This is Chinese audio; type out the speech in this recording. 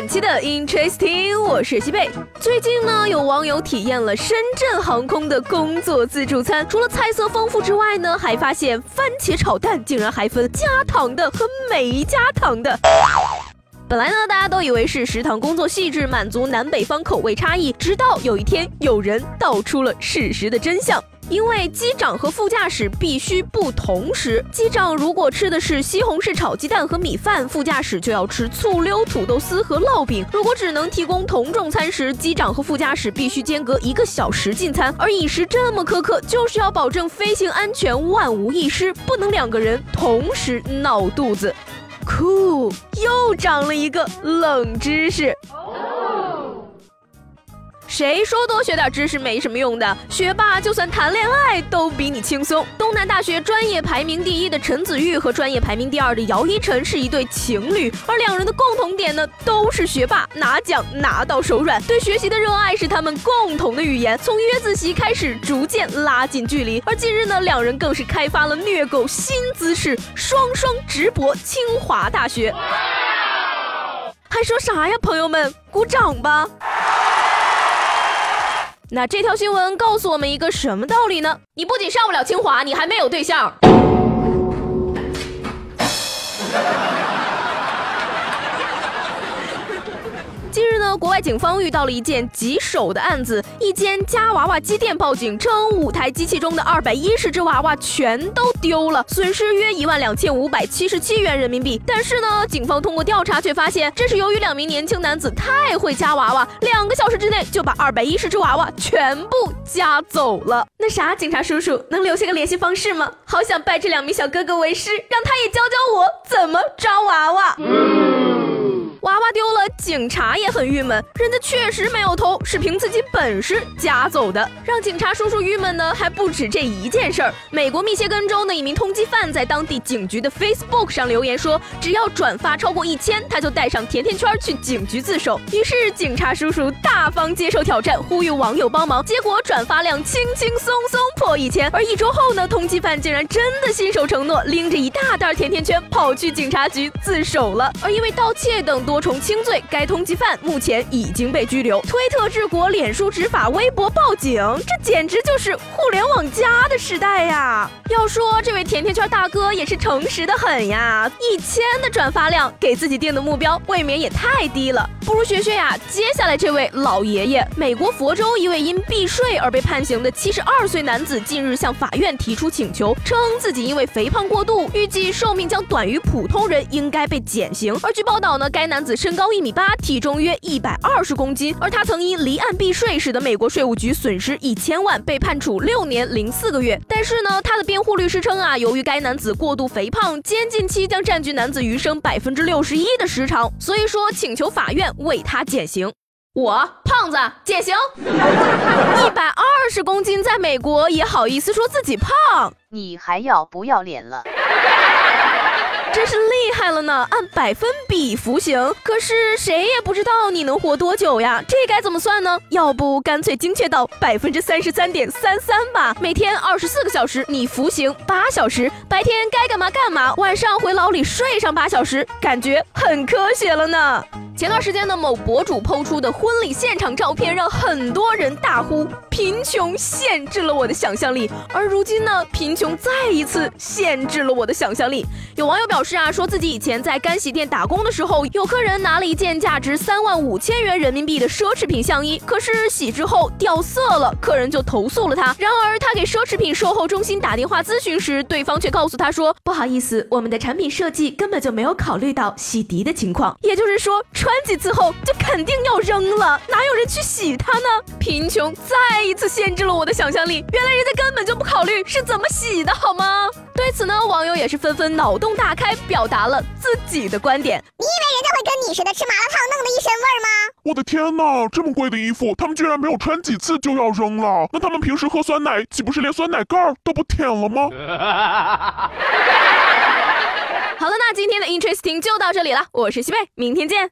本期的 Interesting，我是西贝。最近呢，有网友体验了深圳航空的工作自助餐，除了菜色丰富之外呢，还发现番茄炒蛋竟然还分加糖的和没加糖的。本来呢，大家都以为是食堂工作细致，满足南北方口味差异，直到有一天，有人道出了事实的真相。因为机长和副驾驶必须不同时，机长如果吃的是西红柿炒鸡蛋和米饭，副驾驶就要吃醋溜土豆丝和烙饼。如果只能提供同种餐食，机长和副驾驶必须间隔一个小时进餐。而饮食这么苛刻，就是要保证飞行安全万无一失，不能两个人同时闹肚子。酷，又长了一个冷知识。谁说多学点知识没什么用的？学霸就算谈恋爱都比你轻松。东南大学专业排名第一的陈子玉和专业排名第二的姚依晨是一对情侣，而两人的共同点呢，都是学霸，拿奖拿到手软。对学习的热爱是他们共同的语言，从约自习开始，逐渐拉近距离。而近日呢，两人更是开发了虐狗新姿势，双双直播清华大学。还说啥呀，朋友们，鼓掌吧！那这条新闻告诉我们一个什么道理呢？你不仅上不了清华，你还没有对象。近日呢，国外警方遇到了一件棘手的案子，一间夹娃娃机店报警称，五台机器中的二百一十只娃娃全都丢了，损失约一万两千五百七十七元人民币。但是呢，警方通过调查却发现，这是由于两名年轻男子太会夹娃娃，两个小时之内就把二百一十只娃娃全部夹走了。那啥，警察叔叔能留下个联系方式吗？好想拜这两名小哥哥为师，让他也教教我怎么抓娃娃。娃娃丢了，警察也很郁闷。人家确实没有偷，是凭自己本事夹走的。让警察叔叔郁闷的还不止这一件事儿。美国密歇根州的一名通缉犯在当地警局的 Facebook 上留言说，只要转发超过一千，他就带上甜甜圈去警局自首。于是警察叔叔大方接受挑战，呼吁网友帮忙。结果转发量轻轻松松破一千。而一周后呢，通缉犯竟然真的信守承诺，拎着一大袋甜甜圈跑去警察局自首了。而因为盗窃等。多重轻罪，该通缉犯目前已经被拘留。推特治国，脸书执法，微博报警，这简直就是互联网加的时代呀！要说这位甜甜圈大哥也是诚实的很呀，一千的转发量，给自己定的目标未免也太低了。不如学学呀！接下来这位老爷爷，美国佛州一位因避税而被判刑的七十二岁男子，近日向法院提出请求，称自己因为肥胖过度，预计寿命将短于普通人，应该被减刑。而据报道呢，该男。男子身高一米八，体重约一百二十公斤，而他曾因离岸避税，使得美国税务局损失一千万，被判处六年零四个月。但是呢，他的辩护律师称啊，由于该男子过度肥胖，监禁期将占据男子余生百分之六十一的时长，所以说请求法院为他减刑。我胖子减刑，一百二十公斤，在美国也好意思说自己胖？你还要不要脸了？真是厉厉害了呢！按百分比服刑，可是谁也不知道你能活多久呀？这该怎么算呢？要不干脆精确到百分之三十三点三三吧。每天二十四个小时，你服刑八小时，白天该干嘛干嘛，晚上回牢里睡上八小时，感觉很科学了呢。前段时间呢，某博主抛出的婚礼现场照片，让很多人大呼“贫穷限制了我的想象力”。而如今呢，贫穷再一次限制了我的想象力。有网友表示啊，说自己以前在干洗店打工的时候，有客人拿了一件价值三万五千元人民币的奢侈品相衣，可是洗之后掉色了，客人就投诉了他。然而他给奢侈品售后中心打电话咨询时，对方却告诉他说：“不好意思，我们的产品设计根本就没有考虑到洗涤的情况。”也就是说，穿几次后就肯定要扔了，哪有人去洗它呢？贫穷再一次限制了我的想象力，原来人家根本就不考虑是怎么洗的，好吗？对此呢，网友也是纷纷脑洞大开，表达了自己的观点。你以为人家会跟你似的吃麻辣烫弄得一身味儿吗？我的天哪，这么贵的衣服，他们居然没有穿几次就要扔了？那他们平时喝酸奶，岂不是连酸奶盖儿都不舔了吗？好了，那今天的 Interesting 就到这里了，我是西贝，明天见。